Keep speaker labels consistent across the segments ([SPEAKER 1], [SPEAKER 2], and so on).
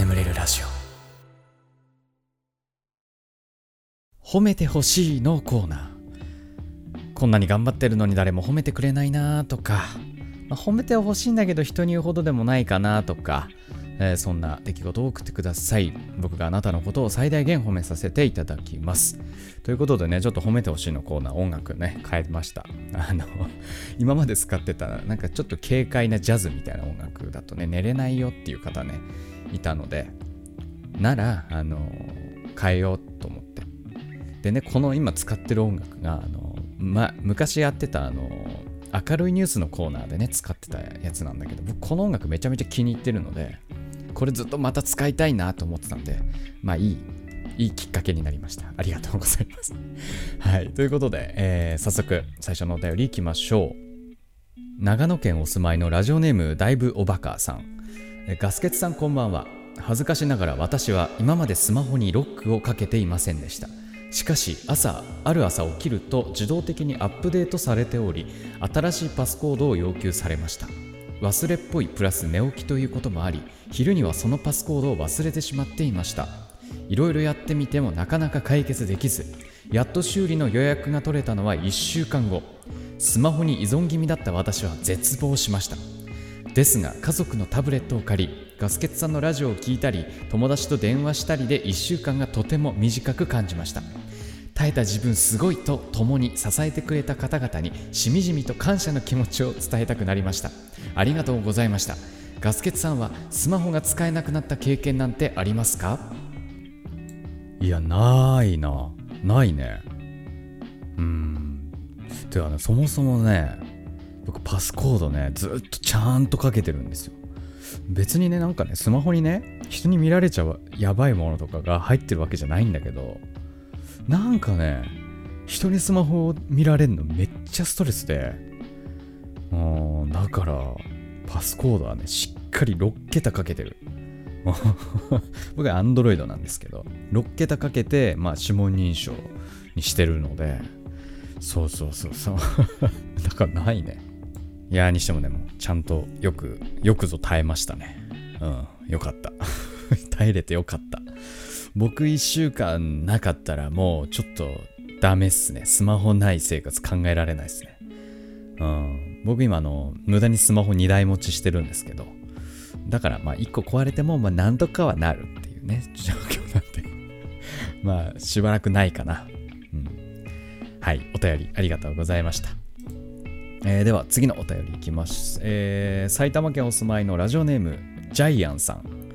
[SPEAKER 1] 眠れるラジオ。褒めてほしいのコーナー。こんなに頑張ってるのに誰も褒めてくれないなとか、まあ、褒めてほしいんだけど人に言うほどでもないかなとか、えー、そんな出来事を送ってください。僕があなたのことを最大限褒めさせていただきます。ということでねちょっと褒めてほしいのコーナー音楽ね変えました。あの 今まで使ってたなんかちょっと軽快なジャズみたいな音楽だとね寝れないよっていう方ねいたのでならあの変えようと思って。でねこの今使ってる音楽があの、ま、昔やってたあの明るいニュースのコーナーでね使ってたやつなんだけど僕この音楽めちゃめちゃ気に入ってるのでこれずっとまた使いたいなと思ってたんでまあいいいいきっかけになりました。ありがとうございます。はい。ということで、えー、早速最初のお便りいきましょう。長野県お住まいのラジオネームだいぶおバカさん。ガスケツさんこんばんは。恥ずかしながら私は今までスマホにロックをかけていませんでした。しかし朝ある朝起きると自動的にアップデートされており新しいパスコードを要求されました。忘れっぽいプラス寝起きということもあり昼にはそのパスコードを忘れてしまっていました。いろいろやってみてもなかなか解決できずやっと修理の予約が取れたのは1週間後。スマホに依存気味だった私は絶望しました。ですが家族のタブレットを借りガスケツさんのラジオを聴いたり友達と電話したりで1週間がとても短く感じました。耐えた自分すごいと共に支えてくれた方々にしみじみと感謝の気持ちを伝えたくなりました。ありがとうございました。ガスケツさんはスマホが使えなくなった経験なんてありますか？いやないな。ないね。うん。てかねそもそもね僕パスコードねずっとちゃんとかけてるんですよ。別にねなんかねスマホにね人に見られちゃうやばいものとかが入ってるわけじゃないんだけどなんかね、人にスマホを見られるのめっちゃストレスで、うん、だから、パスコードはね、しっかり6桁かけてる。僕は Android なんですけど、6桁かけて、まあ、指紋認証にしてるので、そうそうそうそう。だからないね。いやにしてもね、もちゃんとよく、よくぞ耐えましたね。うん、よかった。耐えれてよかった。僕1週間なかったらもうちょっとダメっすね。スマホない生活考えられないっすね。うん、僕今あの無駄にスマホ2台持ちしてるんですけど、だからまあ1個壊れてもまあ何とかはなるっていうね、状況なんで まあしばらくないかな。うん。はい、お便りありがとうございました。えー、では次のお便りいきます、えー、埼玉県お住まいのラジオネームジャイアンさん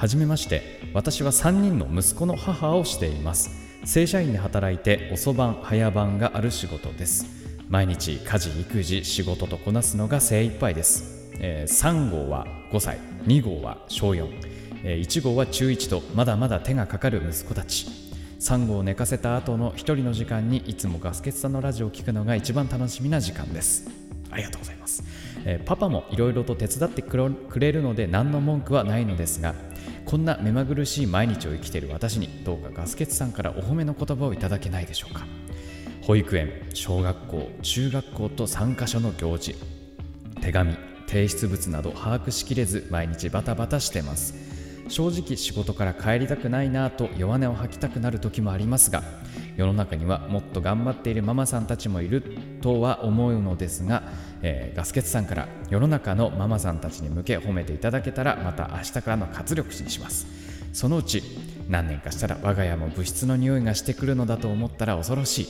[SPEAKER 1] はじめまして。私は3人の息子の母をしています。正社員で働いて遅番早番がある仕事です。毎日家事育児仕事とこなすのが精一杯です、えー、3号は5歳2号は小4、えー、1号は中1とまだまだ手がかかる息子たち。3号を寝かせた後の1人の時間にいつもガスケツさんのラジオを聴くのが一番楽しみな時間です。ありがとうございます、えー、パパもいろいろと手伝ってくれるので何の文句はないのですがこんな目まぐるしい毎日を生きている私にどうかガスケツさんからお褒めの言葉をいただけないでしょうか？保育園小学校中学校と3カ所の行事。手紙提出物など把握しきれず毎日バタバタしてます。正直仕事から帰りたくないなぁと弱音を吐きたくなる時もありますが世の中にはもっと頑張っているママさんたちもいるとは思うのですがえー、ガスケツさんから世の中のママさんたちに向け褒めていただけたらまた明日からの活力にします。そのうち何年かしたら我が家も物質の匂いがしてくるのだと思ったら恐ろしい。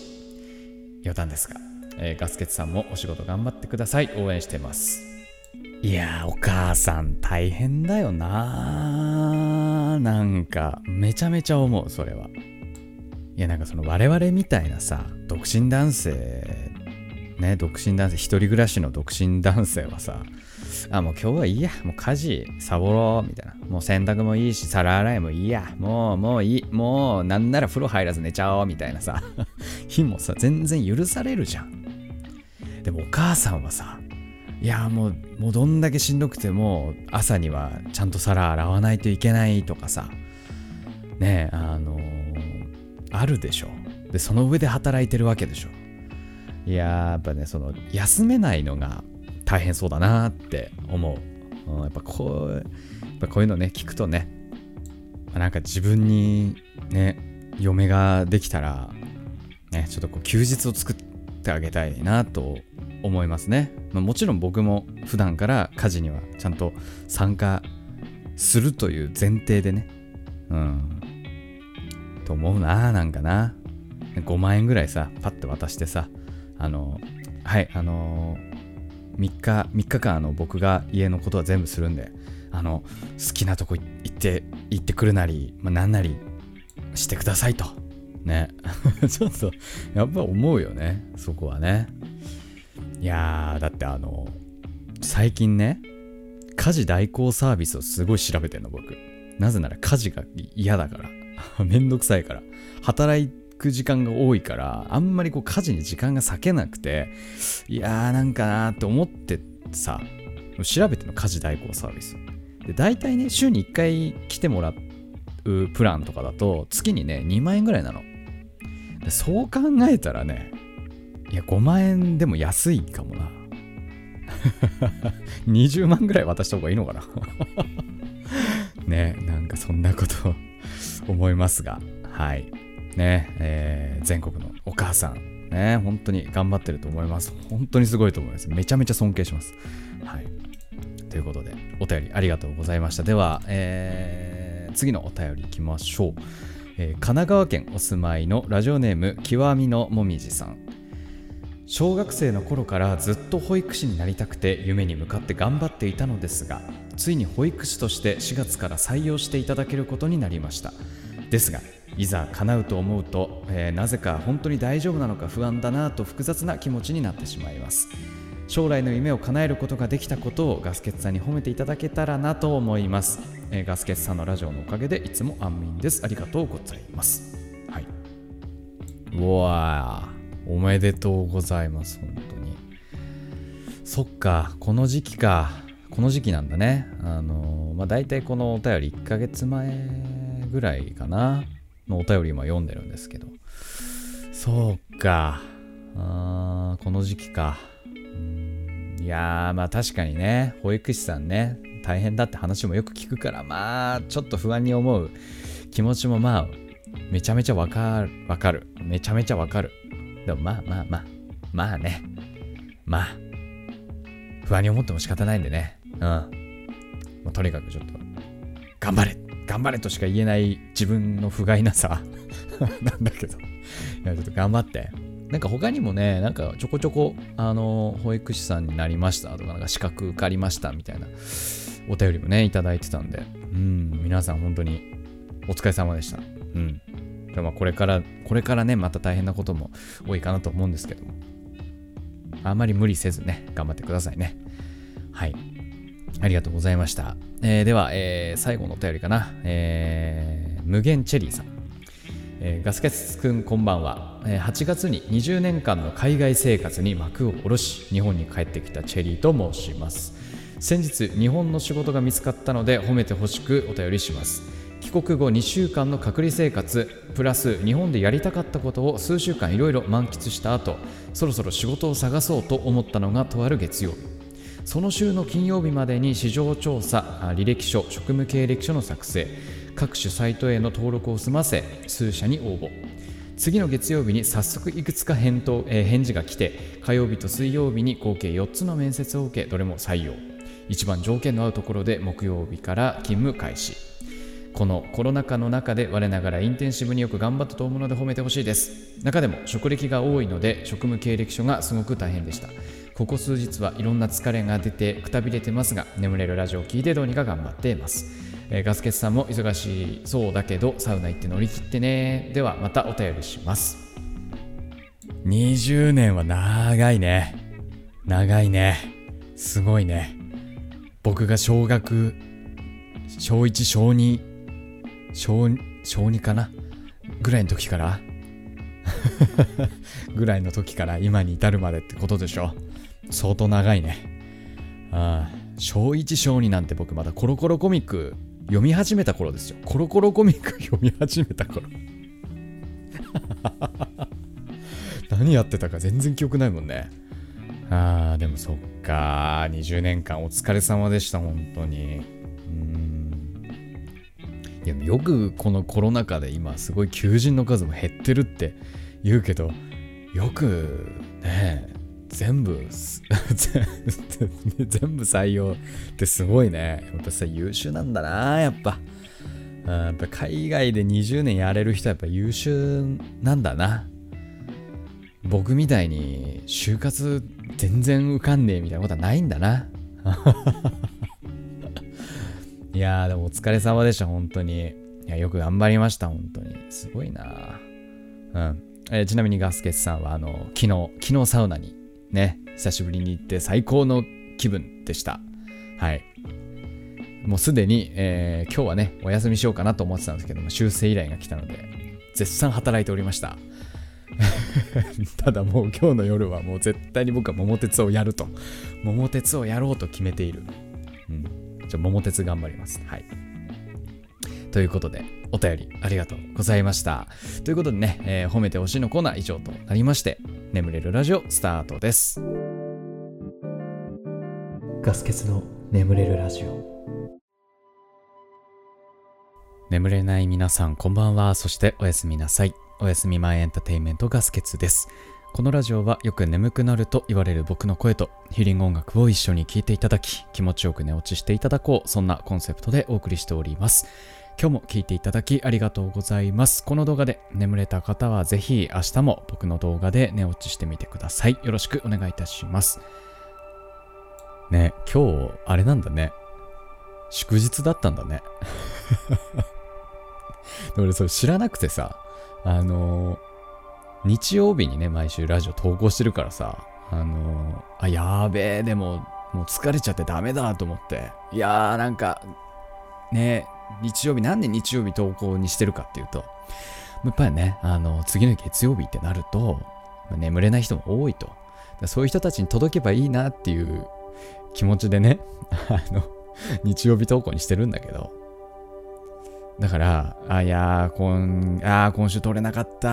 [SPEAKER 1] 余談ですが、えー、ガスケツさんもお仕事頑張ってください。応援してます。いやお母さん大変だよななんかめちゃめちゃ思うそれはいやなんかその我々みたいなさ独身男性ね、独身男性、一人暮らしの独身男性はさ、あ、もう今日はいいや、もう家事サボろう、みたいな。もう洗濯もいいし、皿洗いもいいや、もう、もういい、もう、なんなら風呂入らず寝ちゃおう、みたいなさ、日もさ、全然許されるじゃん。でもお母さんはさ、いや、もう、もうどんだけしんどくても、朝にはちゃんと皿洗わないといけないとかさ、ねえ、あのー、あるでしょ。で、その上で働いてるわけでしょ。いややっぱねその休めないのが大変そうだなって思う、うん、やっぱこうやっぱこういうのね聞くとねなんか自分にね嫁ができたらねちょっとこう休日を作ってあげたいなと思いますね、まあ、もちろん僕も普段から家事にはちゃんと参加するという前提でね。うん。と思うななんかな。5万円ぐらいさパッて渡してさあのはいあの3日3日間あの僕が家のことは全部するんであの好きなとこ行って行ってくるなり、まあ、なんなりしてくださいと。ね。ちょっとやっぱ思うよねそこはね。いやーだってあの最近ね家事代行サービスをすごい調べてんの僕。なぜなら家事が嫌だから。めんどくさいから。働く時間が多いからあんまりこう家事に時間が割けなくていやーなんかなーって思ってさ調べての家事代行サービス。で大体ね週に1回来てもらうプランとかだと月にね2万円ぐらいなの。そう考えたらねいや5万円でも安いかもな。20万ぐらい渡した方がいいのかな。ねなんかそんなこと思いますが。はい。ねえー、全国のお母さん。ね本当に頑張ってると思います。本当にすごいと思います。めちゃめちゃ尊敬します。はい。ということでお便りありがとうございました。では、えー、次のお便りいきましょう、え、神奈川県お住まいのラジオネーム極みのもみじさん。小学生の頃からずっと保育士になりたくて夢に向かって頑張っていたのですがついに保育士として4月から採用していただけることになりました。ですがいざ叶うと思うと、えー、なぜか本当に大丈夫なのか不安だなと複雑な気持ちになってしまいます。将来の夢を叶えることができたことをガスケツさんに褒めていただけたらなと思います、えー、ガスケツさんのラジオのおかげでいつも安眠です。ありがとうございます。はい。うわおめでとうございます本当に。そっかこの時期か。この時期なんだね。あの、まあ大体このお便り1ヶ月前ぐらいかな。のお便り今読んでるんですけど。そうか。あこの時期か。いやーまあ確かにね。保育士さんね。大変だって話もよく聞くからまあちょっと不安に思う気持ちもまあめちゃめちゃわかるわかる。めちゃめちゃわかる。でもまあまあまあまあね。まあ。不安に思っても仕方ないんでね。うん。もうとにかくちょっと頑張れ。頑張れとしか言えない自分の不甲斐なさ。なんだけど。いやちょっと頑張って。なんか他にもね、なんかちょこちょこ、あの、保育士さんになりましたとか、なんか資格受かりましたみたいなお便りもね、いただいてたんで、うん、皆さん本当にお疲れ様でした。うん。でもこれから、これからね、また大変なことも多いかなと思うんですけども、あまり無理せずね、頑張ってくださいね。はい。ありがとうございました。えー、では、えー、最後のお便りかな。えー、無限チェリーさん。えー、ガスケツくんこんばんは、え、8月に20年間の海外生活に幕を下ろし日本に帰ってきたチェリーと申します先日日本の仕事が見つかったので褒めてほしくお便りします帰国後2週間の隔離生活プラス日本でやりたかったことを数週間いろいろ満喫した後そろそろ仕事を探そうと思ったのがとある月曜。日その週の金曜日までに市場調査履歴書職務経歴書の作成各種サイトへの登録を済ませ数社に応募。次の月曜日に早速いくつか返答、えー、返事が来て火曜日と水曜日に合計4つの面接を受けどれも採用。一番条件の合うところで木曜日から勤務開始。このコロナ禍の中で我ながらインテンシブによく頑張ったと思うので褒めてほしいです。中でも職歴が多いので職務経歴書がすごく大変でした。ここ数日はいろんな疲れが出てくたびれてますが眠れるラジオを聴いてどうにか頑張っています。えー、ガスケツさんも忙しそうだけどサウナ行って乗り切ってね。ではまたお便りします。20年は長いね。長いね。すごいね。僕が小学小1小2小小2かな？ぐらいの時から？ぐらいの時から今に至るまでってことでしょ？相当長いねああ小1小2なんて僕まだコロコロコミック読み始めた頃ですよ。コロコロコミック 読み始めた頃。何やってたか全然記憶ないもんね。あー、でもそっか。20年間お疲れ様でした、本当に。いやよくこのコロナ禍で今すごい求人の数も減ってるって言うけどよくね全部 全部採用ってすごいね。やっぱさ優秀なんだなやっぱ。やっぱ海外で20年やれる人はやっぱ優秀なんだな。僕みたいに就活全然受かんねえみたいなことはないんだな。いやーでもお疲れ様でした本当に。いやよく頑張りました本当に。すごいな。うん。えー、ちなみにガスケツさんはあの昨日昨日サウナにね久しぶりに行って最高の気分でした。はい。もうすでに、えー、今日はねお休みしようかなと思ってたんですけども修正依頼が来たので絶賛働いておりました。ただもう今日の夜はもう絶対に僕は桃鉄をやると。桃鉄をやろうと決めている。うん。桃鉄頑張りますはいということで、お便りありがとうございました。ということでね、えー、褒めてほしいのコーナー以上となりまして、眠れるラジオスタートです。ガス欠の眠れるラジオ。眠れない皆さん、こんばんは。そしておやすみなさい。おやすみ前エンターテインメントガス欠です。このラジオはよく眠くなると言われる僕の声とヒーリング音楽を一緒に聴いていただき気持ちよく寝落ちしていただこうそんなコンセプトでお送りしております今日も聞いていただきありがとうございます。この動画で眠れた方はぜひ明日も僕の動画で寝落ちしてみてください。よろしくお願いいたします。ね、今日、あれなんだね。祝日だったんだね。俺それ知らなくてさ、あのー、日曜日にね、毎週ラジオ投稿してるからさ、あのー、あ、やべえ、でも、もう疲れちゃってダメだと思って。いやー、なんか、ね、日曜日、なんで日曜日投稿にしてるかっていうと、やっぱりね、あの、次の月曜日ってなると、眠れない人も多いと。そういう人たちに届けばいいなっていう気持ちでね、あの、日曜日投稿にしてるんだけど、だから、あ、いやー、今、あ今週撮れなかった。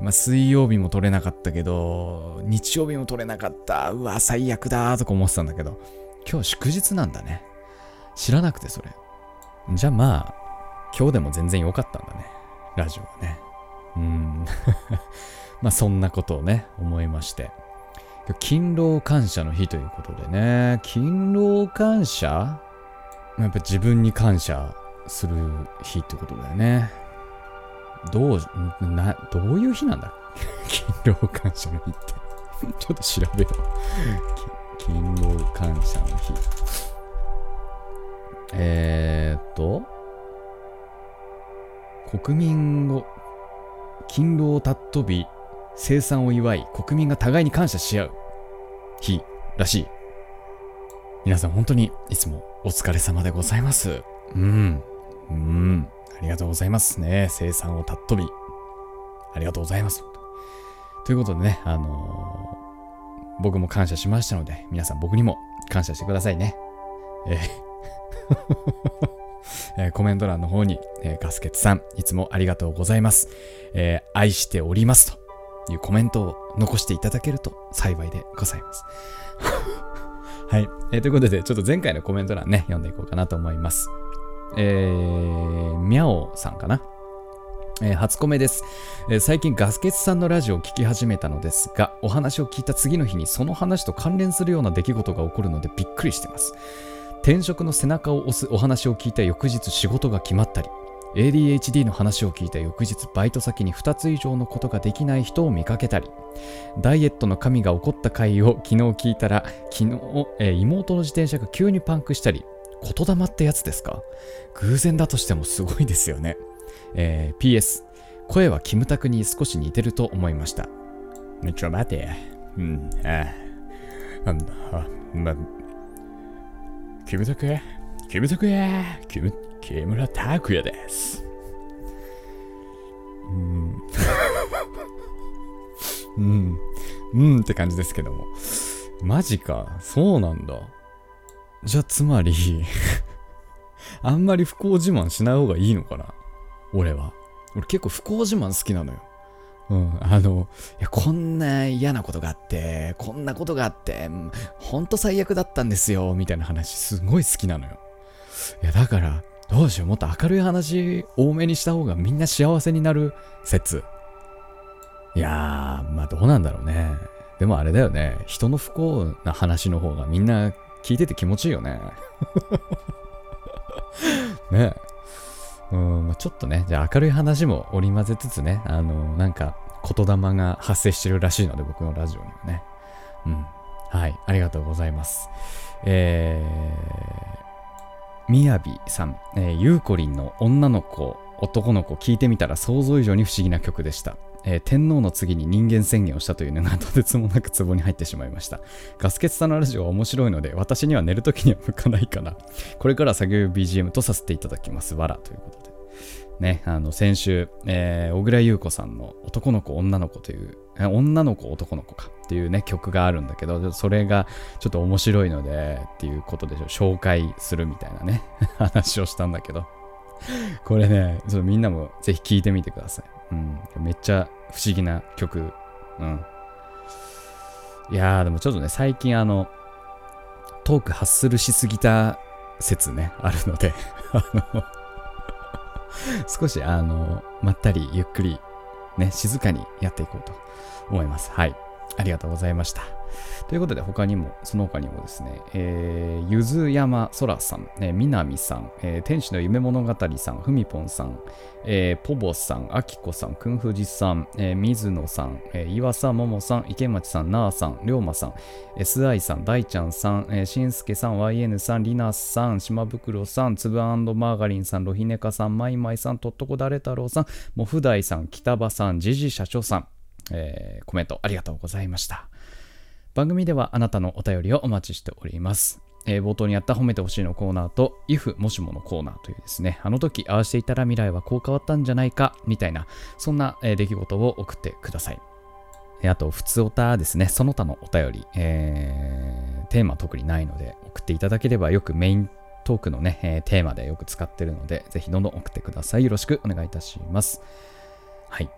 [SPEAKER 1] まあ、水曜日も撮れなかったけど、日曜日も撮れなかった。うわ、最悪だとか思ってたんだけど、今日祝日なんだね。知らなくて、それ。じゃあまあ、今日でも全然良かったんだね。ラジオはね。うん。まあそんなことをね、思いまして。勤労感謝の日ということでね、勤労感謝？やっぱ自分に感謝する日ってことだよね。どう、な、どういう日なんだ？勤労感謝の日って。ちょっと調べよう。勤労感謝の日。えー、っと、国民を、勤労を尊び、生産を祝い、国民が互いに感謝し合う日らしい。皆さん本当にいつもお疲れ様でございます。うん。うん。ありがとうございますね。生産を尊び。ありがとうございます。ということでね、あのー、僕も感謝しましたので、皆さん僕にも感謝してくださいね。えー えー、コメント欄の方に、えー、ガスケツさん、いつもありがとうございます。えー、愛しておりますというコメントを残していただけると幸いでございます。はい、えー。ということで、ちょっと前回のコメント欄ね、読んでいこうかなと思います。えー、みゃおさんかな？えー、初コメです、えー、最近ガスケツさんのラジオを聴き始めたのですが、お話を聞いた次の日にその話と関連するような出来事が起こるのでびっくりしてます。転職の背中を押すお話を聞いた翌日仕事が決まったり ADHD の話を聞いた翌日バイト先に2つ以上のことができない人を見かけたりダイエットの神が起こった回を昨日聞いたら昨日、えー、妹の自転車が急にパンクしたり言霊ってやつですか？偶然だとしてもすごいですよね、えー、PS 声はキムタクに少し似てると思いましたちょ待てうんあああまキムタク？キムタク？やキム、木村拓哉です。うん。うん。うんって感じですけども。マジか。そうなんだ。じゃあ、つまり あんまり不幸自慢しない方がいいのかな？俺は。俺結構不幸自慢好きなのよ。うん、あの、いや、こんな嫌なことがあって、こんなことがあって、ほんと最悪だったんですよ、みたいな話すごい好きなのよ。いや、だから、どうしよう、もっと明るい話多めにした方がみんな幸せになる説。いやー、まあどうなんだろうね。でもあれだよね。人の不幸な話の方がみんな聞いてて気持ちいいよね。ねうん、まあ、ちょっとね、じゃあ明るい話も織り交ぜつつね、あの、なんか言霊が発生してるらしいので、僕のラジオにはね。うん。はい、ありがとうございます。えー、みやびさん、えー、ゆうこりんの女の子、男の子聞いてみたら想像以上に不思議な曲でした。えー、天皇の次に人間宣言をしたというのがとてつもなく壺に入ってしまいました。ガスケツさんのラジオは面白いので、私には寝るときには向かないかな。これから作業 BGM とさせていただきます。わらということで。ね、あの、先週、えー、小倉優子さんの男の子、女の子という、女の子、男の子かっていうね、曲があるんだけど、それがちょっと面白いので、っていうことで紹介するみたいなね、話をしたんだけど、これね、ちょっとみんなもぜひ聴いてみてください。うん、めっちゃ不思議な曲。うん。いやー、でもちょっとね、最近あの、トーク発するしすぎた説ね、あるので あの少しあの、まったりゆっくりね、静かにやっていこうと思います。はい。ありがとうございました。ということで、他にも、その他にもですね、えー、ゆずやまそらさん、え、みなみさん、えー、天使の夢物語さん、ふみぽんさん、えー、ぽぼさん、あきこさん、くんふじさん、えー、水野さん、えー、岩佐ももさん、池町さん、なあさん、りょうまさん、SI さん、大ちゃんさん、えー、しんすけさん、YN さん、りなさん、島袋さん、つぶマーガリンさん、ろひねかさん、まいまいさん、とっとこだれ太郎さん、もふだいさん、北場さん、じじ社長さん、えー、コメントありがとうございました。番組ではあなたのお便りをお待ちしております。えー、冒頭にあった褒めてほしいのコーナーと if もしものコーナーというですね、あの時ああしていたら未来はこう変わったんじゃないかみたいな、そんな、えー、出来事を送ってください。あと、普通おたですね、その他のお便り、えー、テーマ特にないので送っていただければよくメイントークのね、えー、テーマでよく使ってるので、ぜひどんどん送ってください。よろしくお願いいたします。はい。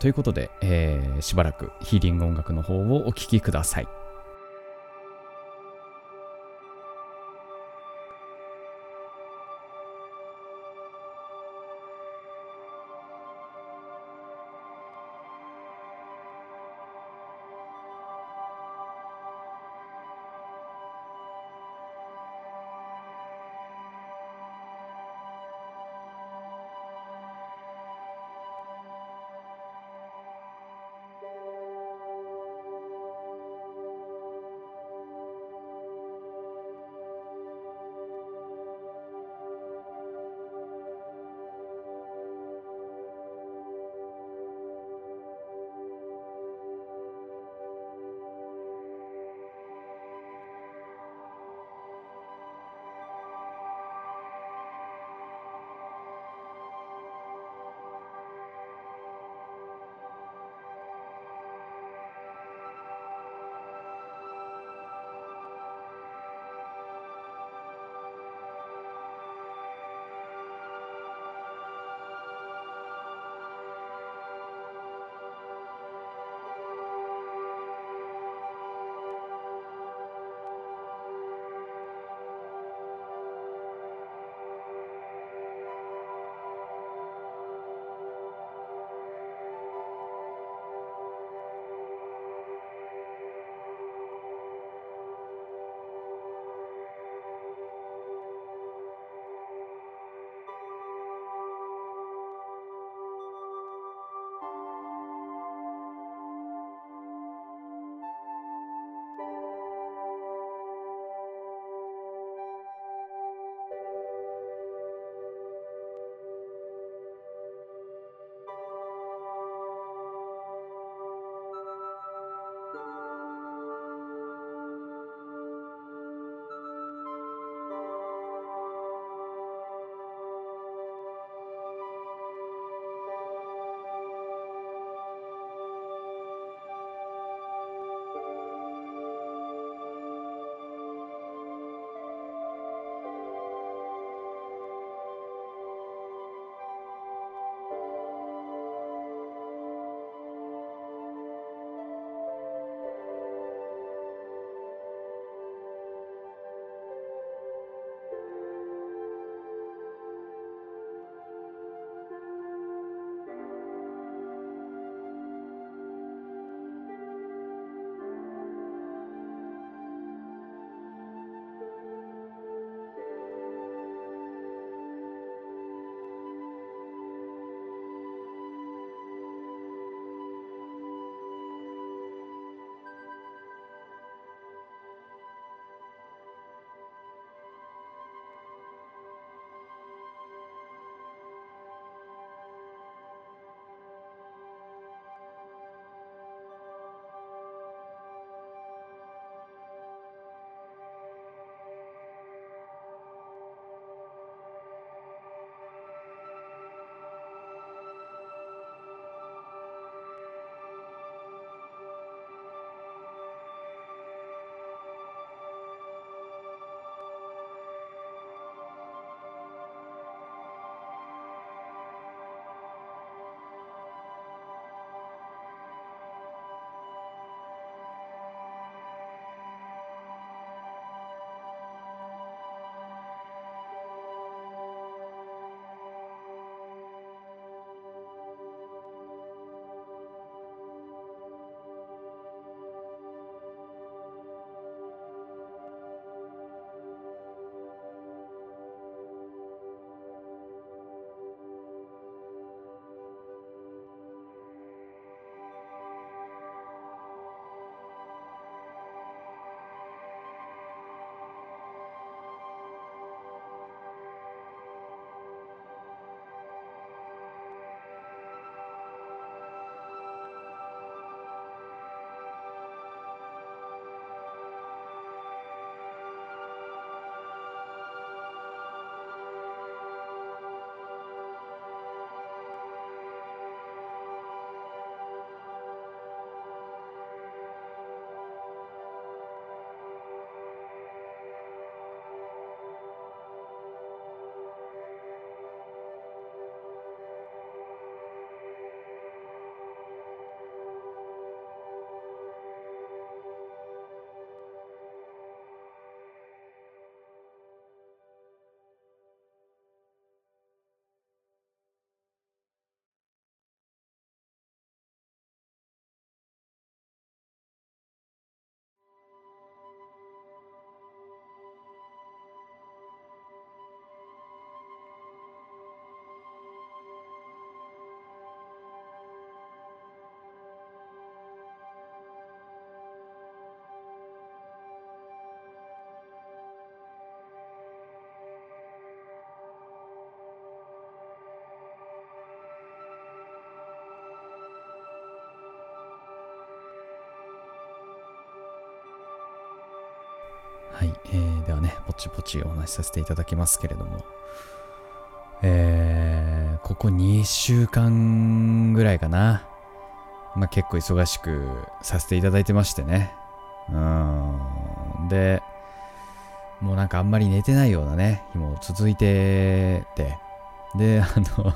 [SPEAKER 1] ということで、えー、しばらくヒーリング音楽の方をお聴きください。はい、えー、ではね、ぼちぼちお話しさせていただきますけれども、えー、ここ2週間ぐらいかな。まあ結構忙しくさせていただいてましてね。うん。で、もうなんかあんまり寝てないようなね、日も続いてて、で、あの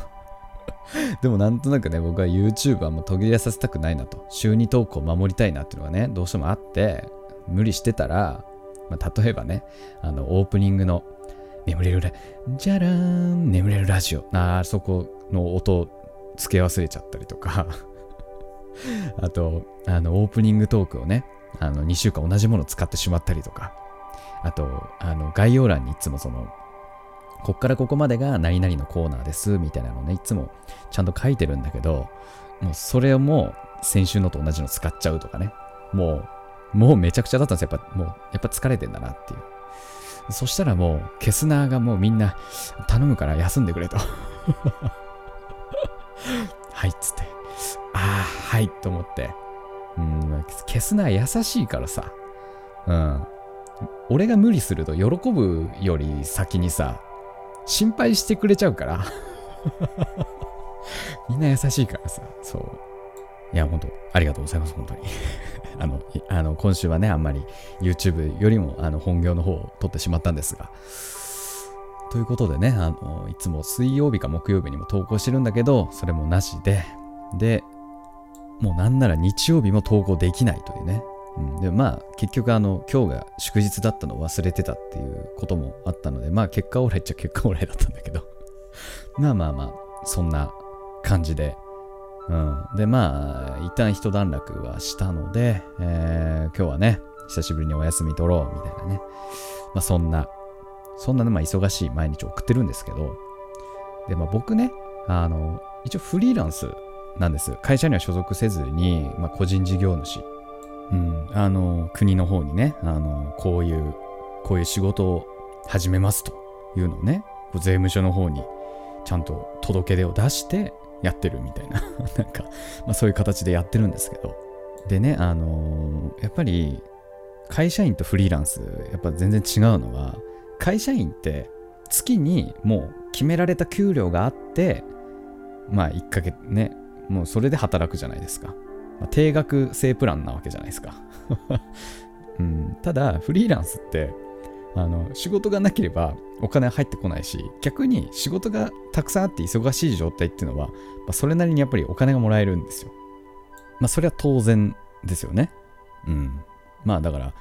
[SPEAKER 1] でもなんとなくね、僕は YouTube はもう途切れさせたくないなと、週2投稿守りたいなっていうのがね、どうしてもあって、無理してたら、まあ、例えばね、あの、オープニングの、眠れるラ、じゃらーん、眠れるラジオ。あそこの音付け忘れちゃったりとか あと、あの、オープニングトークをね、あの、2週間同じものを使ってしまったりとか、あと、あの、概要欄にいつもその、こっからここまでが何々のコーナーですみたいなのね、いつもちゃんと書いてるんだけど、もうそれをもう先週のと同じの使っちゃうとかね。もう、もうめちゃくちゃだったんですよ。やっぱ、もう、やっぱ疲れてんだなっていう。そしたらもう、ケスナーがもうみんな、頼むから休んでくれと はいっつって。ああ、はいと思って。うん、ケスナー優しいからさ。うん。俺が無理すると喜ぶより先にさ、心配してくれちゃうから みんな優しいからさ、そう。いや、本当ありがとうございます、本当に。あの、あの今週はね、あんまり YouTube よりもあの本業の方を撮ってしまったんですが。ということでね、あのいつも水曜日か木曜日にも投稿してるんだけど、それもなしで、で、もうなんなら日曜日も投稿できないというね、うん、でまあ結局あの今日が祝日だったのを忘れてたっていうこともあったのでまあ結果オーライっちゃ結果オーライだったんだけど。まあまあまあそんな感じで、うん、でまあ一旦一段落はしたので、えー、今日はね久しぶりにお休み取ろうみたいなね。まあそんなそんなねまあ忙しい毎日を送ってるんですけど。でまあ僕ねあの一応フリーランスなんです。会社には所属せずに、まあ、個人事業主。うん、あの国の方にねあのこういうこういう仕事を始めますというのをね税務署の方にちゃんと届け出を出してやってるみたいな。なんか、まあ、そういう形でやってるんですけど。でねあのー、やっぱり会社員とフリーランスやっぱ全然違うのは会社員って月にもう決められた給料があってまあ1ヶ月ねもうそれで働くじゃないですか。まあ、定額制プランなわけじゃないですか、うん、ただフリーランスってあの仕事がなければお金は入ってこないし逆に仕事がたくさんあって忙しい状態っていうのは、まあ、それなりにやっぱりお金がもらえるんですよ。まあそれは当然ですよね。うん。まあだから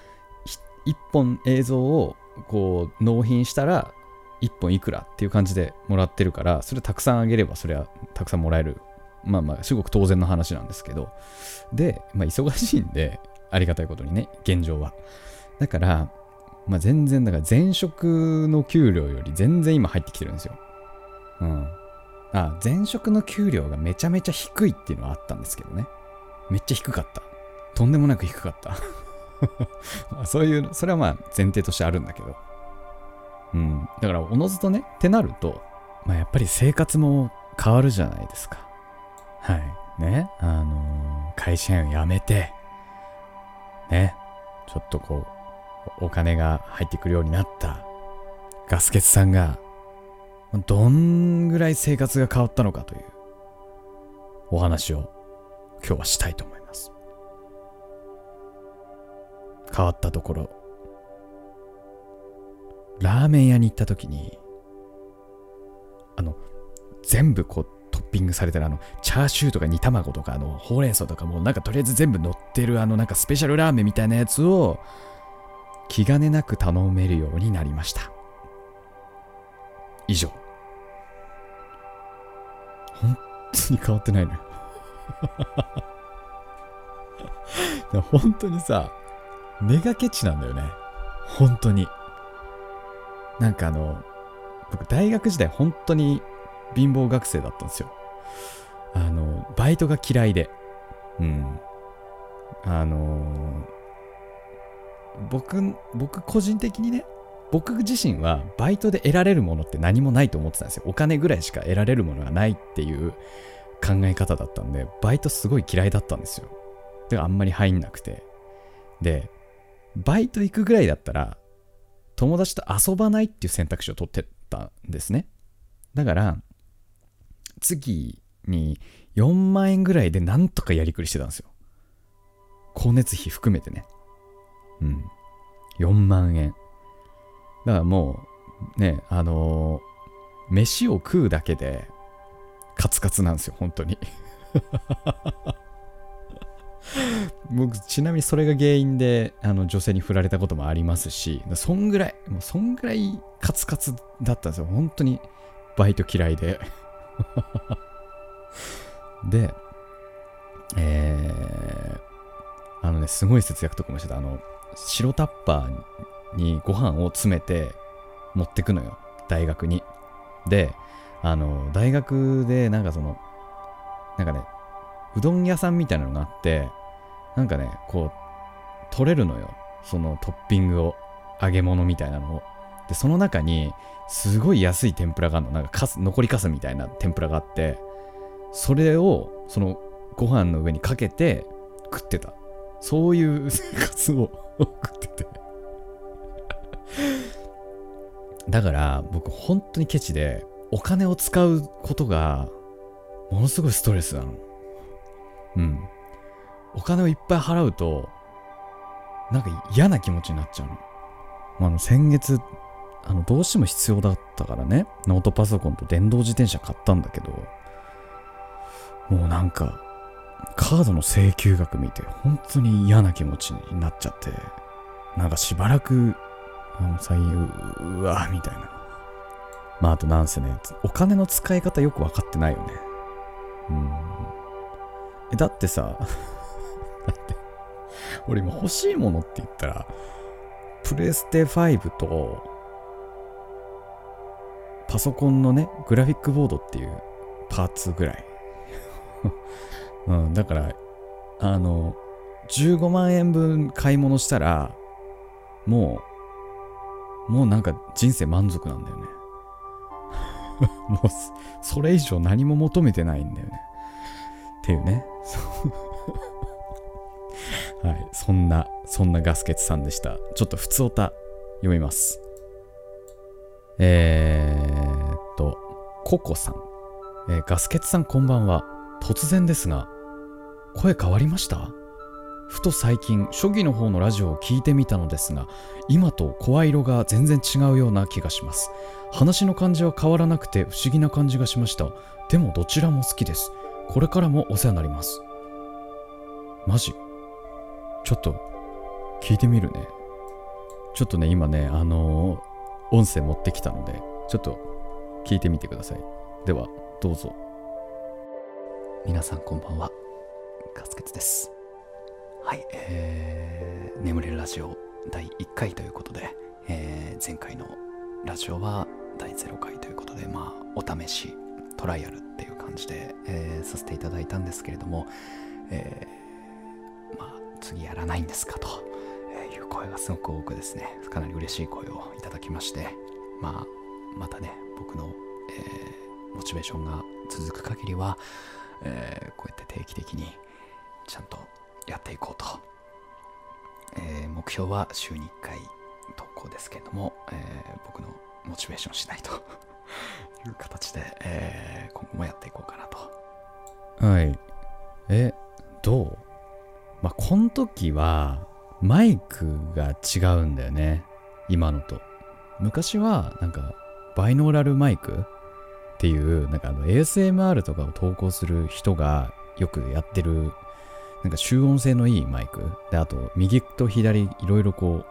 [SPEAKER 1] 1本映像をこう納品したら1本いくらっていう感じでもらってるからそれたくさんあげればそれはたくさんもらえる。まあまあ、すごく当然の話なんですけど、で、まあ、忙しいんで、ありがたいことにね、現状は。だから、まあ、全然、だから前職の給料より全然今入ってきてるんですよ。うん。あ、前職の給料がめちゃめちゃ低いっていうのはあったんですけどね。めっちゃ低かった。とんでもなく低かった。まそういう、それはまあ前提としてあるんだけど。うん。だから、おのずとね、ってなると、まあやっぱり生活も変わるじゃないですか。はい。ね。あのー、会社員を辞めて、ね。ちょっとこう、お金が入ってくるようになったガスケツさんが、どんぐらい生活が変わったのかというお話を今日はしたいと思います。変わったところ、ラーメン屋に行った時に、あの、全部こうトッピングされてるあの、チャーシューとか煮卵とか、あの、ほうれん草とかもうなんかとりあえず全部乗ってるあのなんかスペシャルラーメンみたいなやつを気兼ねなく頼めるようになりました。以上。本当に変わってないのよ 本当にさ、ネガケチなんだよね。本当に。なんかあの、僕大学時代本当に貧乏学生だったんですよ。あの、バイトが嫌いで。うん。あの僕、僕個人的にね、僕自身はバイトで得られるものって何もないと思ってたんですよ。お金ぐらいしか得られるものがないっていう考え方だったんで、バイトすごい嫌いだったんですよ。で、あんまり入んなくて。で、バイト行くぐらいだったら、友達と遊ばないっていう選択肢を取ってたんですね。だから、次に4万円ぐらいでなんとかやりくりしてたんですよ。光熱費含めてね。うん。4万円。だからもう、ね、あのー、飯を食うだけで、カツカツなんですよ、本当に。僕、ちなみにそれが原因で、あの、女性に振られたこともありますし、そんぐらい、もうそんぐらいカツカツだったんですよ。本当に、バイト嫌いで。で、えー、あのね、すごい節約とかもしてた。あの、白タッパーにご飯を詰めて持ってくのよ。大学に。で、あの、大学でなんかその、なんかね、うどん屋さんみたいなのがあって、なんかね、こう、取れるのよ。そのトッピングを、揚げ物みたいなのを。で、その中に、すごい安い天ぷらがあるの。なんかかす、残りかすみたいな天ぷらがあって、それを、その、ご飯の上にかけて食ってた。そういう生活を食っててだから、僕、本当にケチで、お金を使うことが、ものすごいストレスなの。うん。お金をいっぱい払うと、なんか嫌な気持ちになっちゃうの。あの、先月、あの、どうしても必要だったからね、ノートパソコンと電動自転車買ったんだけど、もうなんか、カードの請求額見て、本当に嫌な気持ちになっちゃって、なんかしばらく、あの、最悪、うわ、みたいな。まあ、あとなんせね、お金の使い方よくわかってないよね。うん。え、だってさ、だって、俺今欲しいものって言ったら、プレステ5と、パソコンのね、グラフィックボードっていうパーツぐらい。うん、だから、あの、15万円分買い物したら、もう、もうなんか人生満足なんだよね。もう、それ以上何も求めてないんだよね。っていうね。はい、そんな、そんなガスケツさんでした。ちょっと普通おた読みます。えー、っと、ココさん。えー、ガスケツさんこんばんは。突然ですが、声変わりました？ふと最近、初期の方のラジオを聞いてみたのですが、今と声色が全然違うような気がします。話の感じは変わらなくて不思議な感じがしました。でもどちらも好きです。これからもお世話になります。マジ？ちょっと聞いてみるね。ちょっとね、今ね、あのー、音声持ってきたので、ちょっと聞いてみてください。では、どうぞ。皆さんこんばんは。ガスケツです。はい、えー、眠れるラジオ第1回ということで、えー、前回のラジオは第0回ということで、まあ、お試し、トライアルっていう感じで、えー、させていただいたんですけれども、えー、まあ、次やらないんですかという声がすごく多くですね、かなり嬉しい声をいただきまして、まあ、またね、僕の、えー、モチベーションが続く限りは、えー、こうやって定期的にちゃんとやっていこうと、えー、目標は週に1回投稿ですけれども、え、僕のモチベーションしないと いう形で、え、今後もやっていこうかなとはいえどう？まあ、この時は、マイクが違うんだよね。今のと。昔は、なんか、バイノーラルマイクっていう、なんかあの ASMR とかを投稿する人がよくやってる、なんか集音性のいいマイク。で、あと、右と左、いろいろこ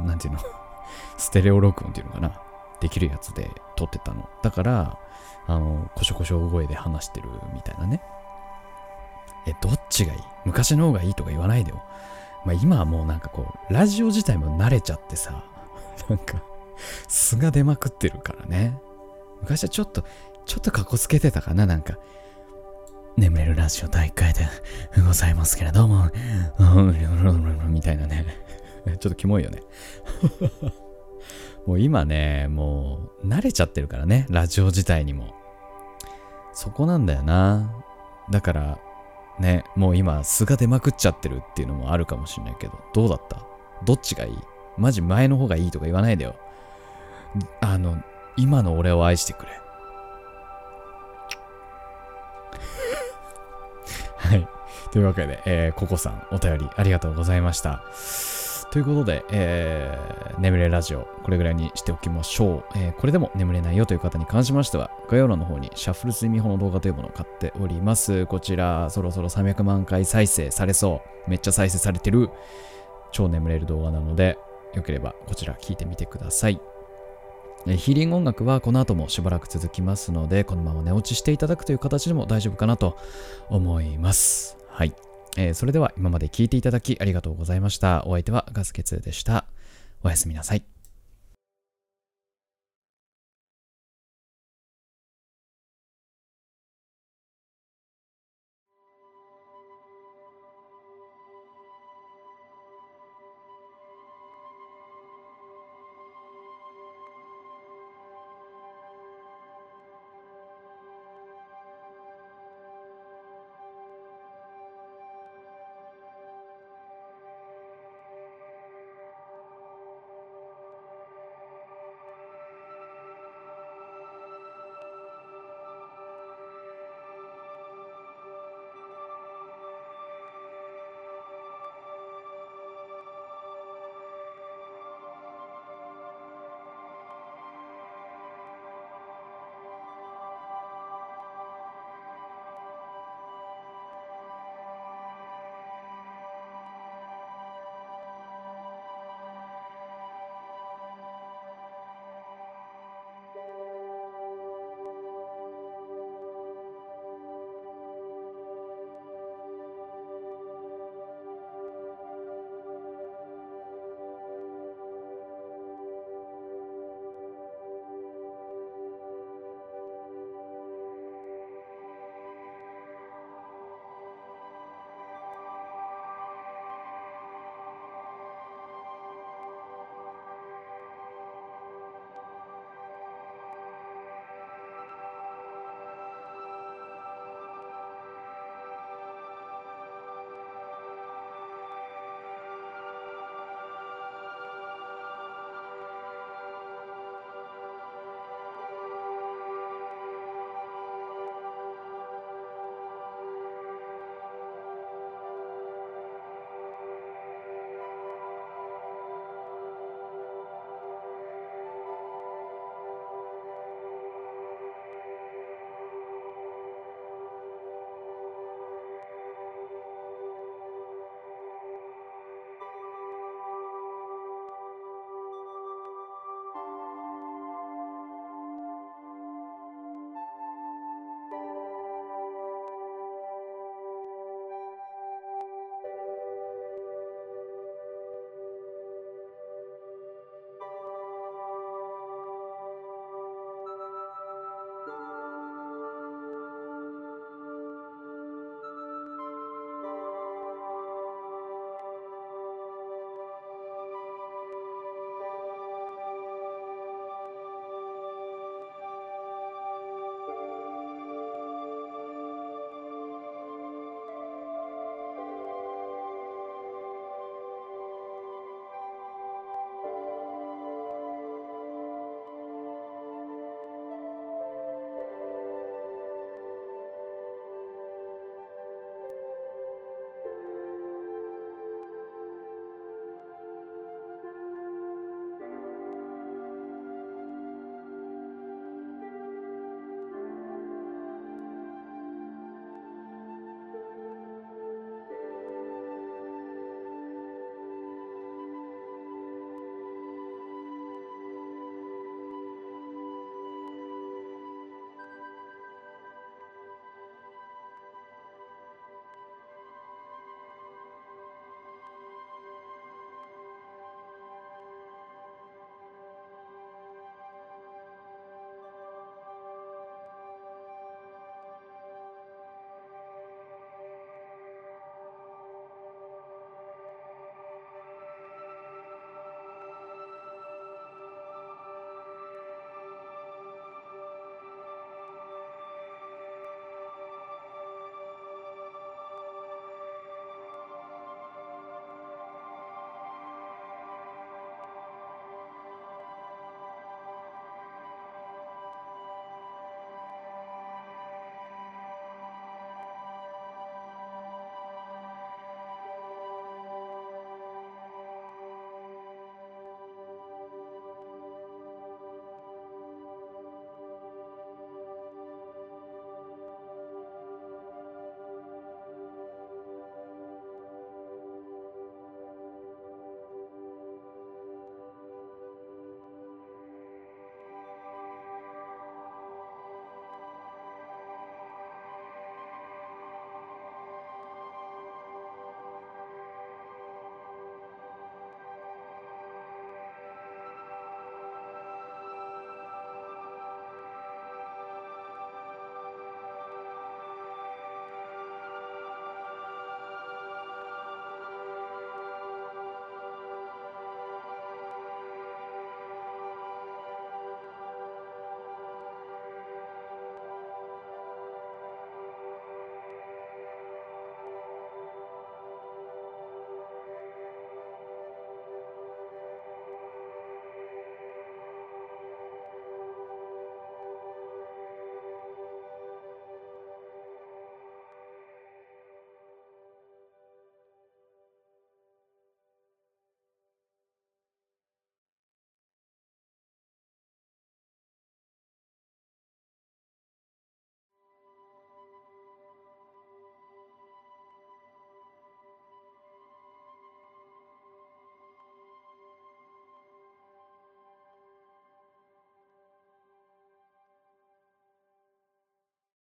[SPEAKER 1] う、なんていうの？ステレオ録音っていうのかな？できるやつで撮ってたの。だから、あの、こしょこしょ声で話してるみたいなね。え、どっちがいい？昔の方がいいとか言わないでよ。まあ今はもうなんかこう、ラジオ自体も慣れちゃってさ、なんか、素が出まくってるからね。昔はちょっと、ちょっとかこつけてたかな、なんか。眠れるラジオ第1回でございますけれども、みたいなね。ちょっとキモいよね。もう今ね、もう慣れちゃってるからね、ラジオ自体にも。そこなんだよな。だから、ね、もう今素が出まくっちゃってるっていうのもあるかもしれないけど、どうだった？どっちがいい？マジ前の方がいいとか言わないでよ。あの、今の俺を愛してくれ。はい。というわけで、えー、ココさん、お便りありがとうございました。ということで、えー、眠れラジオ、これぐらいにしておきましょう。えー、これでも眠れないよという方に関しましては、概要欄の方にシャッフル睡眠法の動画というものを買っております。こちら、そろそろ300万回再生されそう。めっちゃ再生されてる、超眠れる動画なので、よければこちら聞いてみてください。ヒーリング音楽はこの後もしばらく続きますので、このまま寝落ちしていただくという形でも大丈夫かなと思います。はい。えー、それでは今まで聴いていただきありがとうございました。お相手はガスケツでした。おやすみなさい。